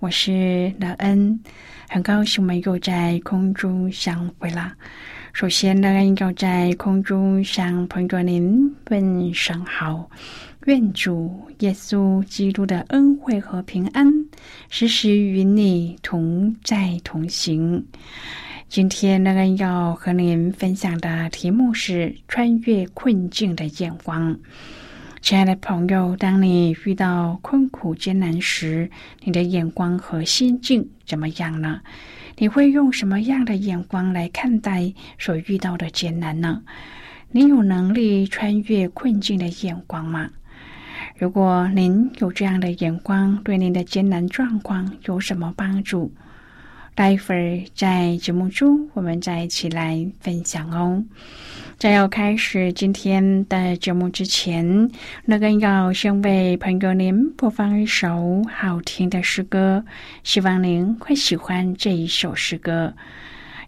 我是乐恩。很高兴我们又在空中相会了。首先呢，要在空中向朋友您问声好，愿主耶稣基督的恩惠和平安时时与你同在同行。今天呢，要和您分享的题目是穿越困境的眼光。亲爱的朋友，当你遇到困苦艰难时，你的眼光和心境怎么样呢？你会用什么样的眼光来看待所遇到的艰难呢？你有能力穿越困境的眼光吗？如果您有这样的眼光，对您的艰难状况有什么帮助？待会儿在节目中，我们再一起来分享哦。在要开始今天的节目之前，那个要先为朋友您播放一首好听的诗歌，希望您会喜欢这一首诗歌。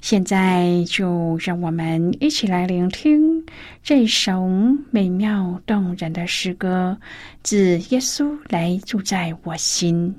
现在就让我们一起来聆听这首美妙动人的诗歌，自耶稣来住在我心。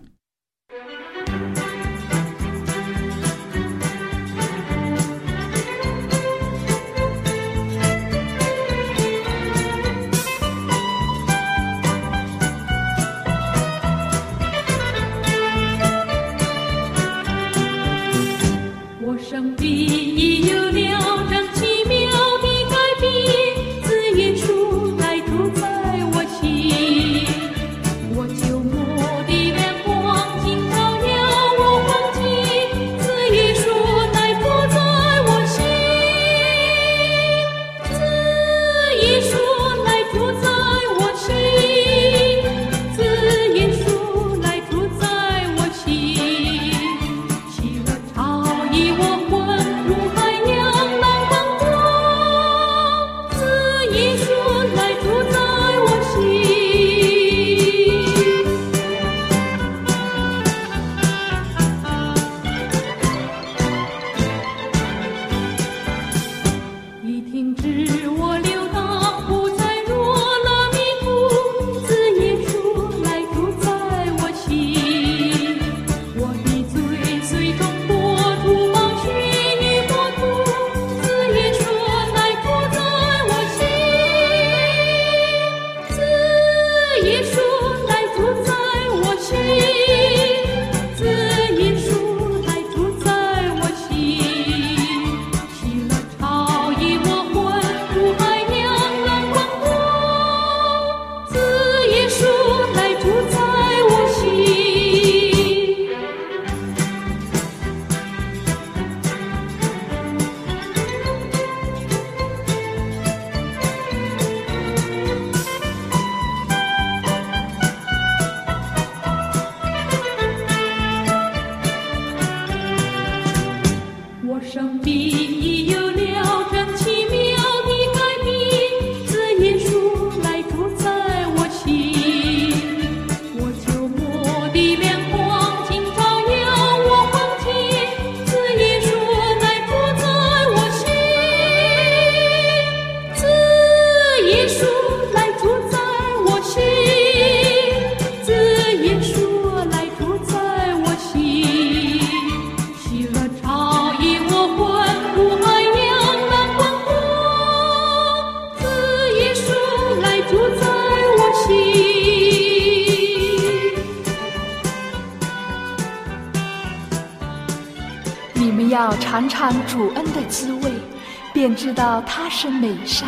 是美善，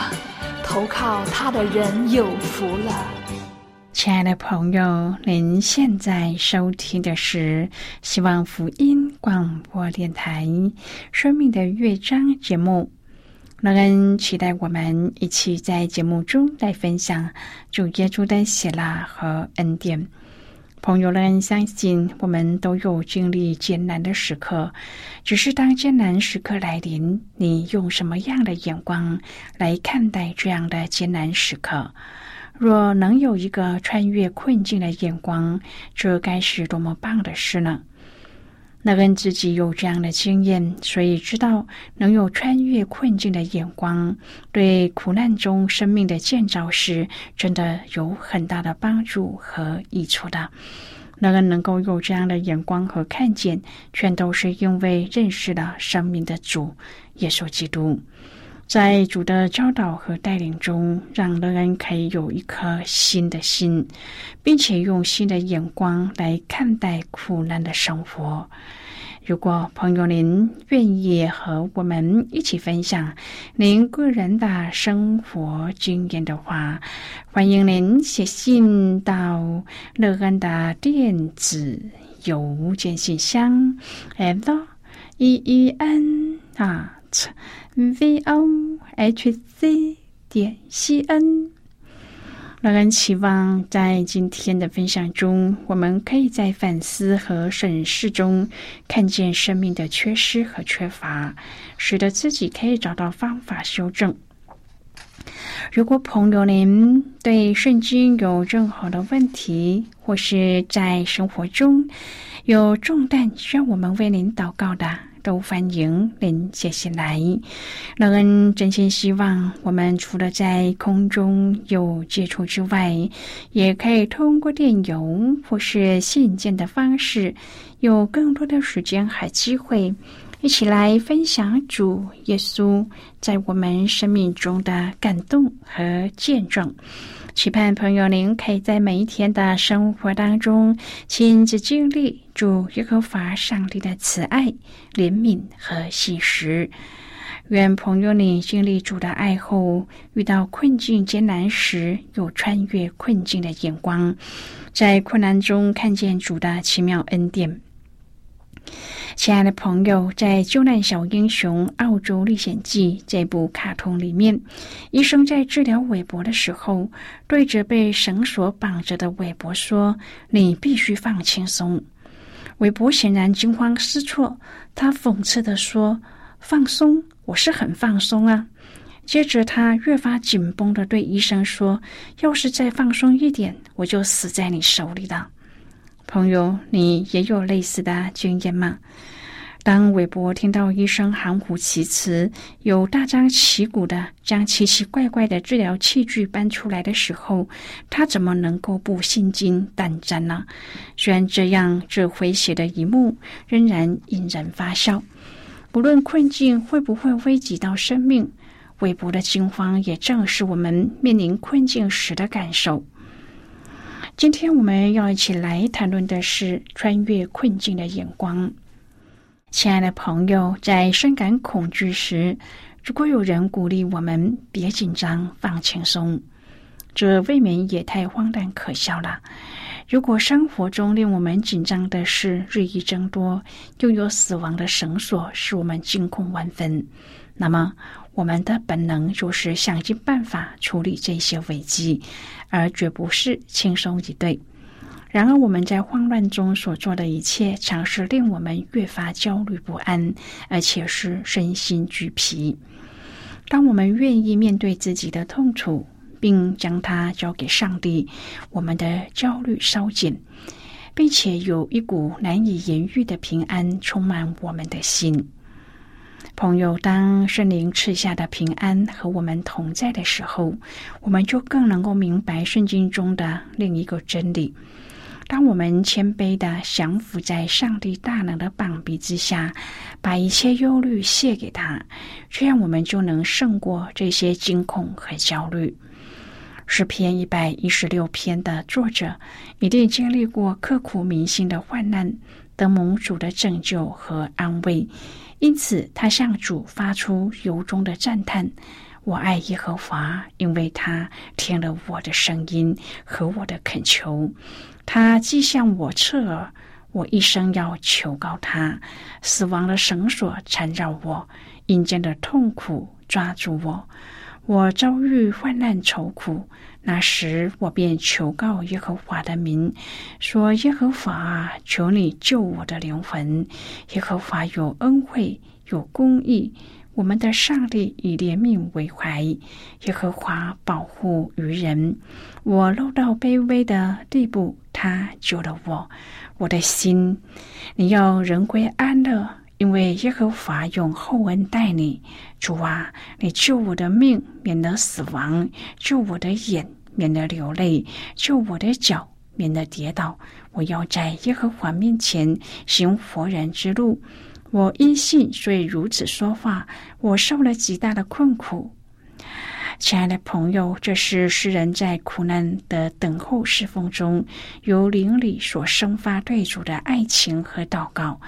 投靠他的人有福了。亲爱的朋友，您现在收听的是希望福音广播电台《生命的乐章》节目。乐恩期待我们一起在节目中来分享主耶稣的喜乐和恩典。朋友们，相信我们都有经历艰难的时刻，只是当艰难时刻来临，你用什么样的眼光来看待这样的艰难时刻？若能有一个穿越困境的眼光，这该是多么棒的事呢？那人自己有这样的经验，所以知道能有穿越困境的眼光，对苦难中生命的建造时，真的有很大的帮助和益处的。那个能够有这样的眼光和看见，全都是因为认识了生命的主耶稣基督。在主的教导和带领中，让乐安可以有一颗新的心，并且用新的眼光来看待苦难的生活。如果朋友您愿意和我们一起分享您个人的生活经验的话，欢迎您写信到乐安的电子邮件信箱，l e e n 啊。V o h c 点 c n，让人期望在今天的分享中，我们可以在反思和审视中看见生命的缺失和缺乏，使得自己可以找到方法修正。如果朋友您对圣经有任何的问题，或是在生活中有重担需要我们为您祷告的，都欢迎您接下来。乐恩真心希望，我们除了在空中有接触之外，也可以通过电邮或是信件的方式，有更多的时间和机会，一起来分享主耶稣在我们生命中的感动和见证。期盼朋友您可以在每一天的生活当中亲自经历主耶和华上帝的慈爱、怜悯和信实。愿朋友你经历主的爱后，遇到困境艰难时有穿越困境的眼光，在困难中看见主的奇妙恩典。亲爱的朋友，在《救难小英雄：澳洲历险记》这部卡通里面，医生在治疗韦伯的时候，对着被绳索绑着的韦伯说：“你必须放轻松。”韦伯显然惊慌失措，他讽刺的说：“放松？我是很放松啊。”接着他越发紧绷的对医生说：“要是再放松一点，我就死在你手里了。”朋友，你也有类似的经验吗？当韦伯听到医生含糊其辞、又大张旗鼓的将奇奇怪怪的治疗器具搬出来的时候，他怎么能够不心惊胆战呢？虽然这样，这诙谐的一幕仍然引人发笑。不论困境会不会危及到生命，韦伯的惊慌也正是我们面临困境时的感受。今天我们要一起来谈论的是穿越困境的眼光。亲爱的朋友，在深感恐惧时，如果有人鼓励我们别紧张、放轻松，这未免也太荒诞可笑了。如果生活中令我们紧张的事日益增多，又有死亡的绳索使我们惊恐万分，那么我们的本能就是想尽办法处理这些危机。而绝不是轻松以对。然而，我们在慌乱中所做的一切，常是令我们越发焦虑不安，而且是身心俱疲。当我们愿意面对自己的痛楚，并将它交给上帝，我们的焦虑稍减，并且有一股难以言喻的平安充满我们的心。朋友，当圣灵赐下的平安和我们同在的时候，我们就更能够明白圣经中的另一个真理。当我们谦卑的降服在上帝大能的膀臂之下，把一切忧虑卸给他，这样我们就能胜过这些惊恐和焦虑。诗篇一百一十六篇的作者一定经历过刻骨铭心的患难。得蒙主的拯救和安慰，因此他向主发出由衷的赞叹：“我爱耶和华，因为他听了我的声音和我的恳求。他既向我侧耳，我一生要求告他。死亡的绳索缠绕我，阴间的痛苦抓住我，我遭遇患难愁苦。”那时，我便求告耶和华的名，说：“耶和华，求你救我的灵魂。耶和华有恩惠，有公义。我们的上帝以怜悯为怀。耶和华保护愚人。我落到卑微的地步，他救了我。我的心，你要人归安乐，因为耶和华用厚恩待你。主啊，你救我的命，免得死亡；救我的眼。”免得流泪，救我的脚；免得跌倒。我要在耶和华面前行活人之路。我因信，所以如此说话。我受了极大的困苦。亲爱的朋友，这是诗人在苦难的等候侍奉中，由灵里所生发对主的爱情和祷告。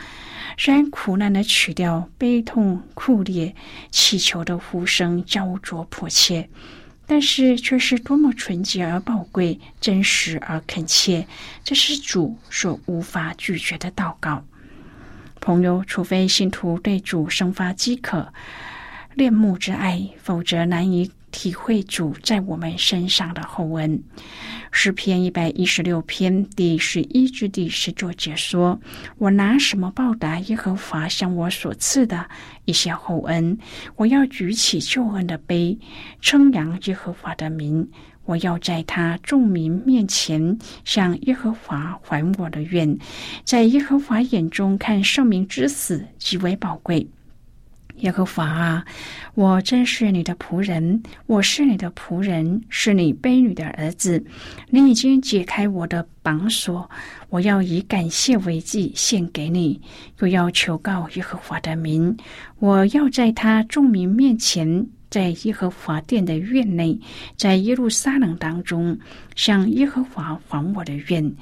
虽然苦难的曲调悲痛酷烈，祈求的呼声焦灼迫切。但是却是多么纯洁而宝贵，真实而恳切，这是主所无法拒绝的祷告。朋友，除非信徒对主生发饥渴、恋慕之爱，否则难以。体会主在我们身上的厚恩。诗篇一百一十六篇第十一至第十九节说：“我拿什么报答耶和华向我所赐的一些厚恩？我要举起救恩的杯，称扬耶和华的名。我要在他众民面前向耶和华还我的愿。在耶和华眼中看圣明之死极为宝贵。”耶和华啊，我真是你的仆人，我是你的仆人，是你卑女的儿子。你已经解开我的绑锁，我要以感谢为祭献给你，又要求告耶和华的名。我要在他众民面前，在耶和华殿的院内，在耶路撒冷当中，向耶和华还我的愿。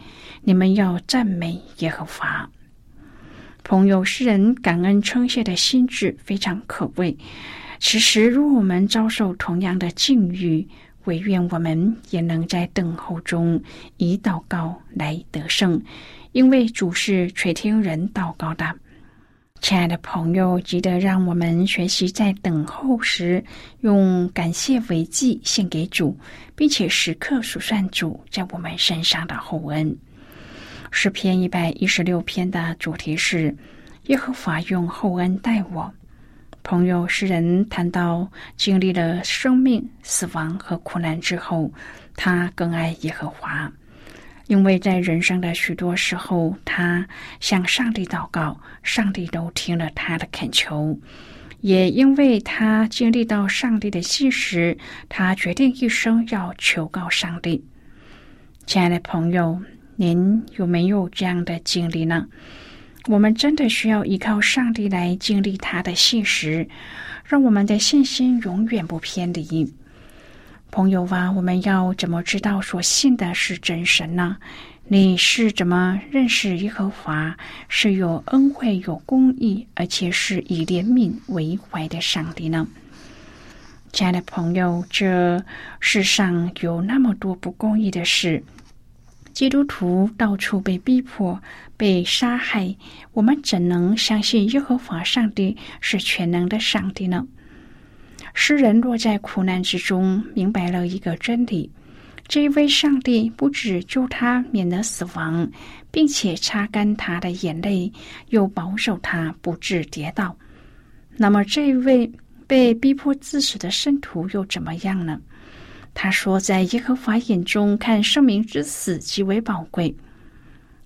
你们要赞美耶和华。朋友，诗人感恩称谢的心智非常可贵。此时，如果我们遭受同样的境遇，唯愿我们也能在等候中以祷告来得胜，因为主是垂听人祷告的。亲爱的朋友，记得让我们学习在等候时用感谢为祭献给主，并且时刻数算主在我们身上的厚恩。诗篇一百一十六篇的主题是耶和华用厚恩待我。朋友，诗人谈到经历了生命、死亡和苦难之后，他更爱耶和华，因为在人生的许多时候，他向上帝祷告，上帝都听了他的恳求。也因为他经历到上帝的信实，他决定一生要求告上帝。亲爱的朋友。您有没有这样的经历呢？我们真的需要依靠上帝来经历他的信实，让我们的信心永远不偏离。朋友啊，我们要怎么知道所信的是真神呢？你是怎么认识耶和华是有恩惠、有公义，而且是以怜悯为怀的上帝呢？亲爱的朋友，这世上有那么多不公义的事。基督徒到处被逼迫、被杀害，我们怎能相信耶和华上帝是全能的上帝呢？诗人落在苦难之中，明白了一个真理：这位上帝不止救他免得死亡，并且擦干他的眼泪，又保守他不致跌倒。那么，这位被逼迫致死的圣徒又怎么样呢？他说：“在耶和华眼中看生命之死极为宝贵。”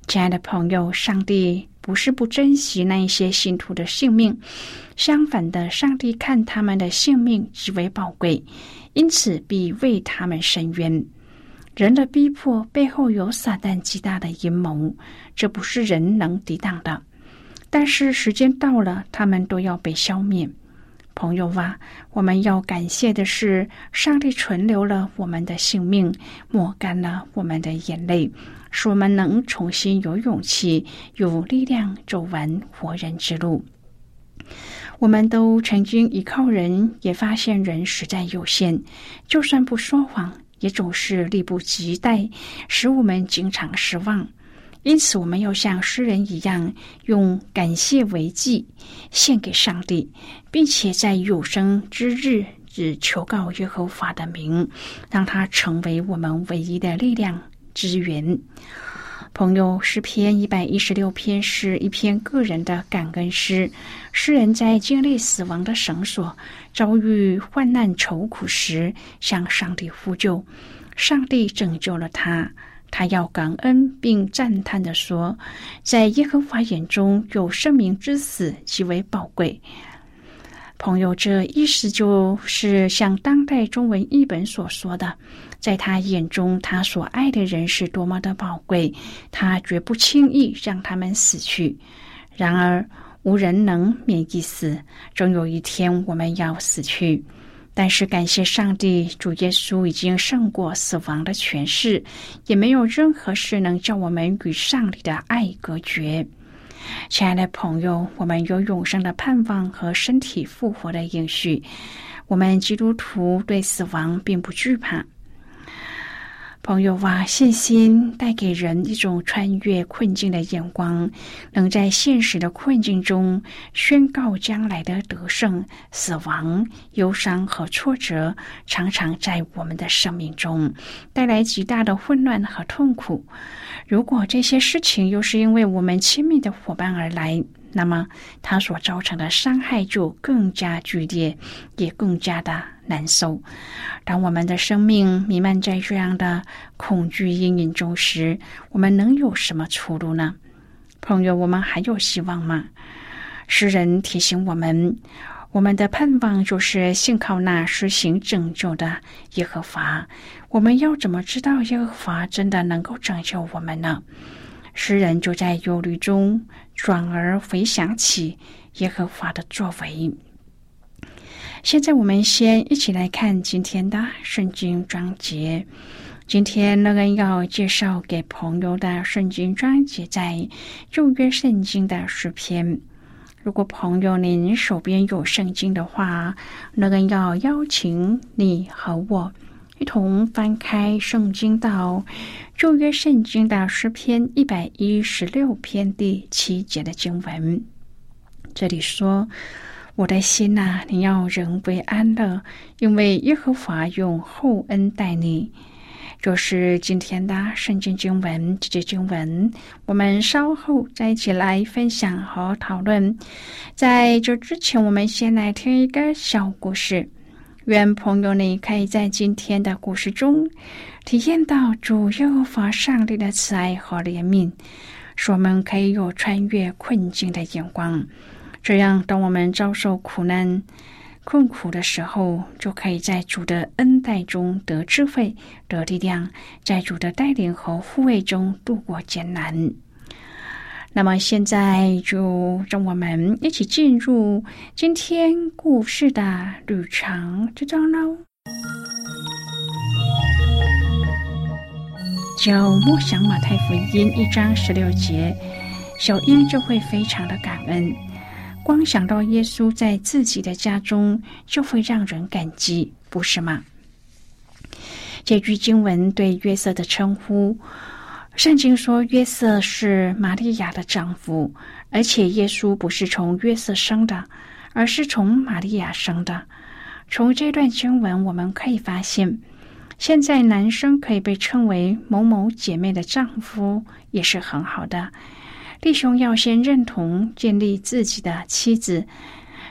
亲爱的朋友，上帝不是不珍惜那一些信徒的性命，相反的，上帝看他们的性命极为宝贵，因此必为他们伸冤。人的逼迫背后有撒旦极大的阴谋，这不是人能抵挡的。但是时间到了，他们都要被消灭。朋友啊，我们要感谢的是，上帝存留了我们的性命，抹干了我们的眼泪，使我们能重新有勇气、有力量走完活人之路。我们都曾经依靠人，也发现人实在有限，就算不说谎，也总是力不及待，使我们经常失望。因此，我们要像诗人一样，用感谢为祭献给上帝，并且在有生之日只求告耶和华的名，让他成为我们唯一的力量之源。朋友，诗篇一百一十六篇是一篇个人的感恩诗。诗人在经历死亡的绳索、遭遇患难愁苦时，向上帝呼救，上帝拯救了他。他要感恩并赞叹的说：“在耶和华眼中，有生命之死极为宝贵。”朋友，这意思就是像当代中文译本所说的，在他眼中，他所爱的人是多么的宝贵，他绝不轻易让他们死去。然而，无人能免一死，终有一天我们要死去。但是感谢上帝，主耶稣已经胜过死亡的权势，也没有任何事能叫我们与上帝的爱隔绝。亲爱的朋友，我们有永生的盼望和身体复活的应许，我们基督徒对死亡并不惧怕。朋友啊，信心带给人一种穿越困境的眼光，能在现实的困境中宣告将来的得胜。死亡、忧伤和挫折常常在我们的生命中带来极大的混乱和痛苦。如果这些事情又是因为我们亲密的伙伴而来，那么它所造成的伤害就更加剧烈，也更加的难受。当我们的生命弥漫在这样的恐惧阴影中时，我们能有什么出路呢？朋友，我们还有希望吗？诗人提醒我们，我们的盼望就是信靠那施行拯救的耶和华。我们要怎么知道耶和华真的能够拯救我们呢？诗人就在忧虑中，转而回想起耶和华的作为。现在，我们先一起来看今天的圣经章节。今天，乐恩要介绍给朋友的圣经章节在旧约圣经的诗篇。如果朋友您手边有圣经的话，乐恩要邀请你和我。一同翻开圣经到旧约圣经的诗篇一百一十六篇第七节的经文。这里说：“我的心呐，你要人为安乐，因为耶和华用厚恩待你。”就是今天的圣经经文。这节经文，我们稍后再一起来分享和讨论。在这之前，我们先来听一个小故事。愿朋友你可以在今天的故事中体验到主耶和华上帝的慈爱和怜悯，使我们可以有穿越困境的眼光。这样，当我们遭受苦难、困苦的时候，就可以在主的恩待中得智慧、得力量，在主的带领和护卫中度过艰难。那么现在就让我们一起进入今天故事的旅程之中喽。就默想马太福音一章十六节，小英就会非常的感恩。光想到耶稣在自己的家中，就会让人感激，不是吗？这句经文对约瑟的称呼。圣经说，约瑟是玛利亚的丈夫，而且耶稣不是从约瑟生的，而是从玛利亚生的。从这段经文，我们可以发现，现在男生可以被称为某某姐妹的丈夫，也是很好的。弟兄要先认同建立自己的妻子。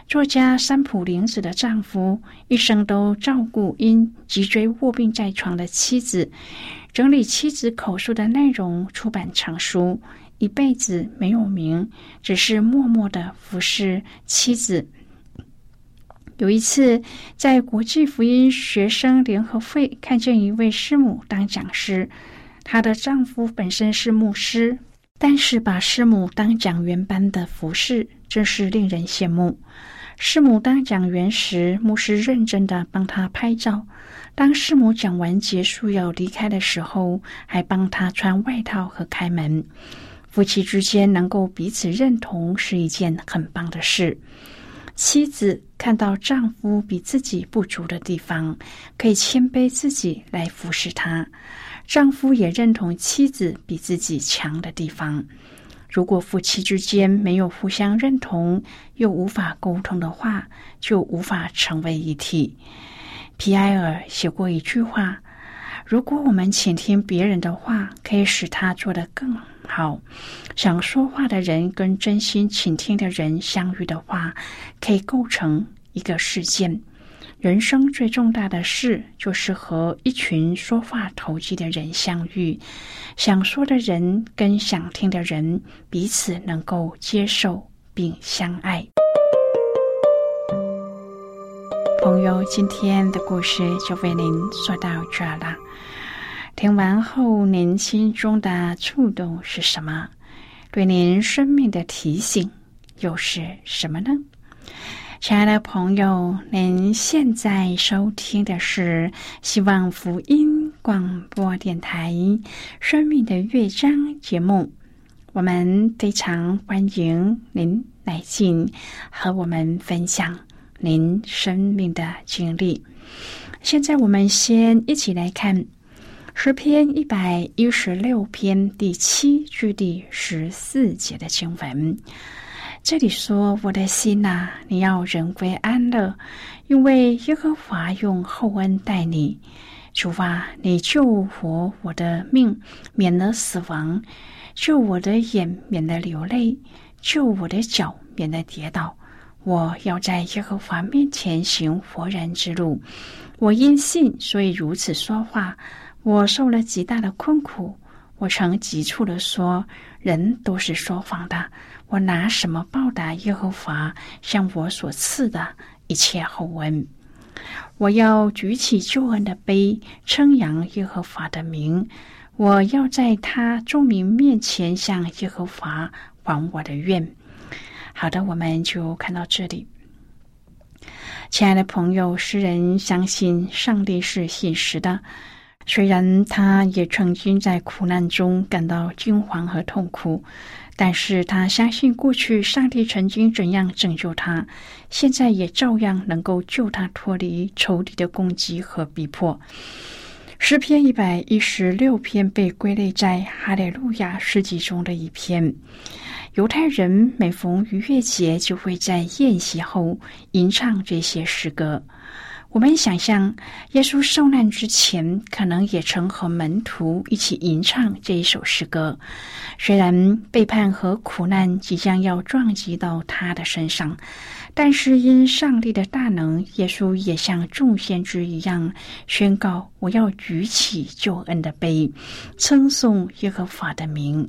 作家三浦玲子的丈夫一生都照顾因脊椎卧病在床的妻子。整理妻子口述的内容，出版成书，一辈子没有名，只是默默的服侍妻子。有一次，在国际福音学生联合会看见一位师母当讲师，她的丈夫本身是牧师，但是把师母当讲员般的服侍，真是令人羡慕。师母当讲员时，牧师认真的帮他拍照。当师母讲完结束要离开的时候，还帮他穿外套和开门。夫妻之间能够彼此认同是一件很棒的事。妻子看到丈夫比自己不足的地方，可以谦卑自己来服侍他；丈夫也认同妻子比自己强的地方。如果夫妻之间没有互相认同，又无法沟通的话，就无法成为一体。皮埃尔写过一句话：“如果我们倾听别人的话，可以使他做得更好。想说话的人跟真心倾听的人相遇的话，可以构成一个事件。”人生最重大的事，就是和一群说话投机的人相遇。想说的人跟想听的人彼此能够接受并相爱。朋友，今天的故事就为您说到这了。听完后，您心中的触动是什么？对您生命的提醒又是什么呢？亲爱的朋友，您现在收听的是希望福音广播电台《生命的乐章》节目。我们非常欢迎您来信和我们分享您生命的经历。现在，我们先一起来看诗篇一百一十六篇第七至第十四节的经文。这里说：“我的心呐，你要人归安乐，因为耶和华用厚恩待你。主啊，你救活我的命，免了死亡；救我的眼，免得流泪；救我的脚，免得跌倒。我要在耶和华面前行活人之路。我因信，所以如此说话。我受了极大的困苦，我曾急促的说：人都是说谎的。”我拿什么报答耶和华向我所赐的一切厚恩？我要举起救恩的杯，称扬耶和华的名。我要在他众民面前向耶和华还我的愿。好的，我们就看到这里。亲爱的朋友，诗人相信上帝是现实的，虽然他也曾经在苦难中感到惊惶和痛苦。但是他相信，过去上帝曾经怎样拯救他，现在也照样能够救他脱离仇敌的攻击和逼迫。诗篇一百一十六篇被归类在哈利路亚诗集中的一篇。犹太人每逢逾越节，就会在宴席后吟唱这些诗歌。我们想象，耶稣受难之前，可能也曾和门徒一起吟唱这一首诗歌。虽然背叛和苦难即将要撞击到他的身上，但是因上帝的大能，耶稣也像众先知一样宣告：“我要举起救恩的杯，称颂耶和华的名。”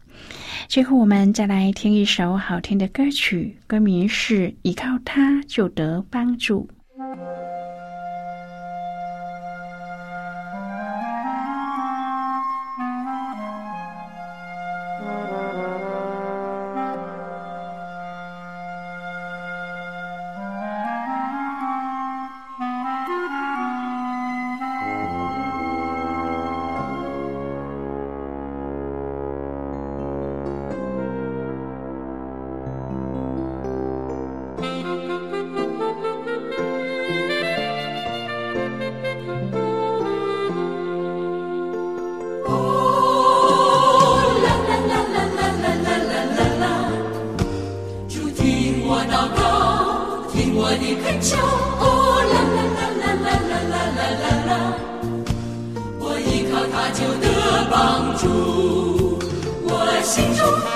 最后，我们再来听一首好听的歌曲，歌名是《依靠他就得帮助》。我要赞美他，我要赞美他，我要。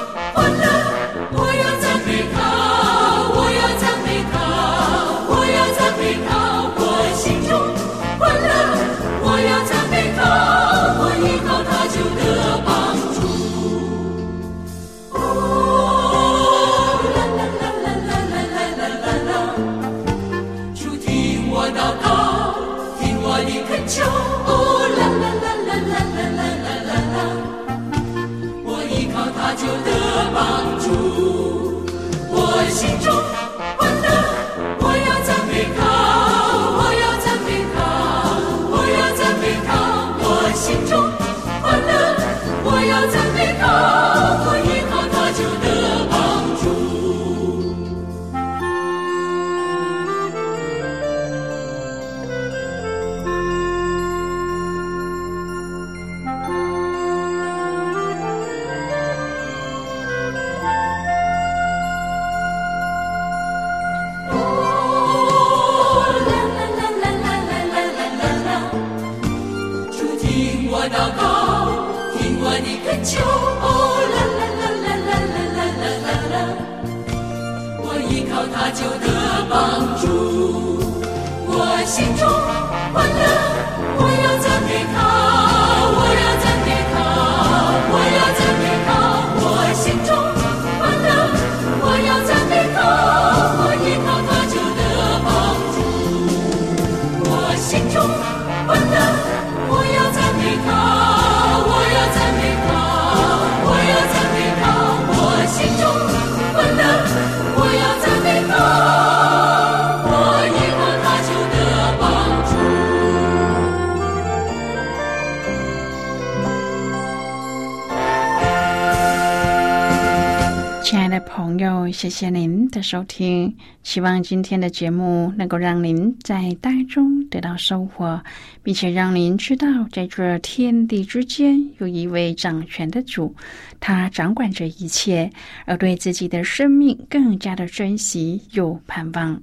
谢谢您的收听，希望今天的节目能够让您在当中得到收获，并且让您知道，在这天地之间有一位掌权的主，他掌管着一切，而对自己的生命更加的珍惜又盼望。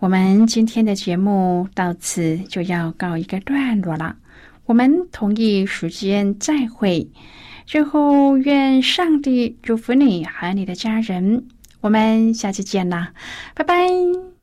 我们今天的节目到此就要告一个段落了，我们同一时间再会。最后，愿上帝祝福你和你的家人。我们下期见啦，拜拜。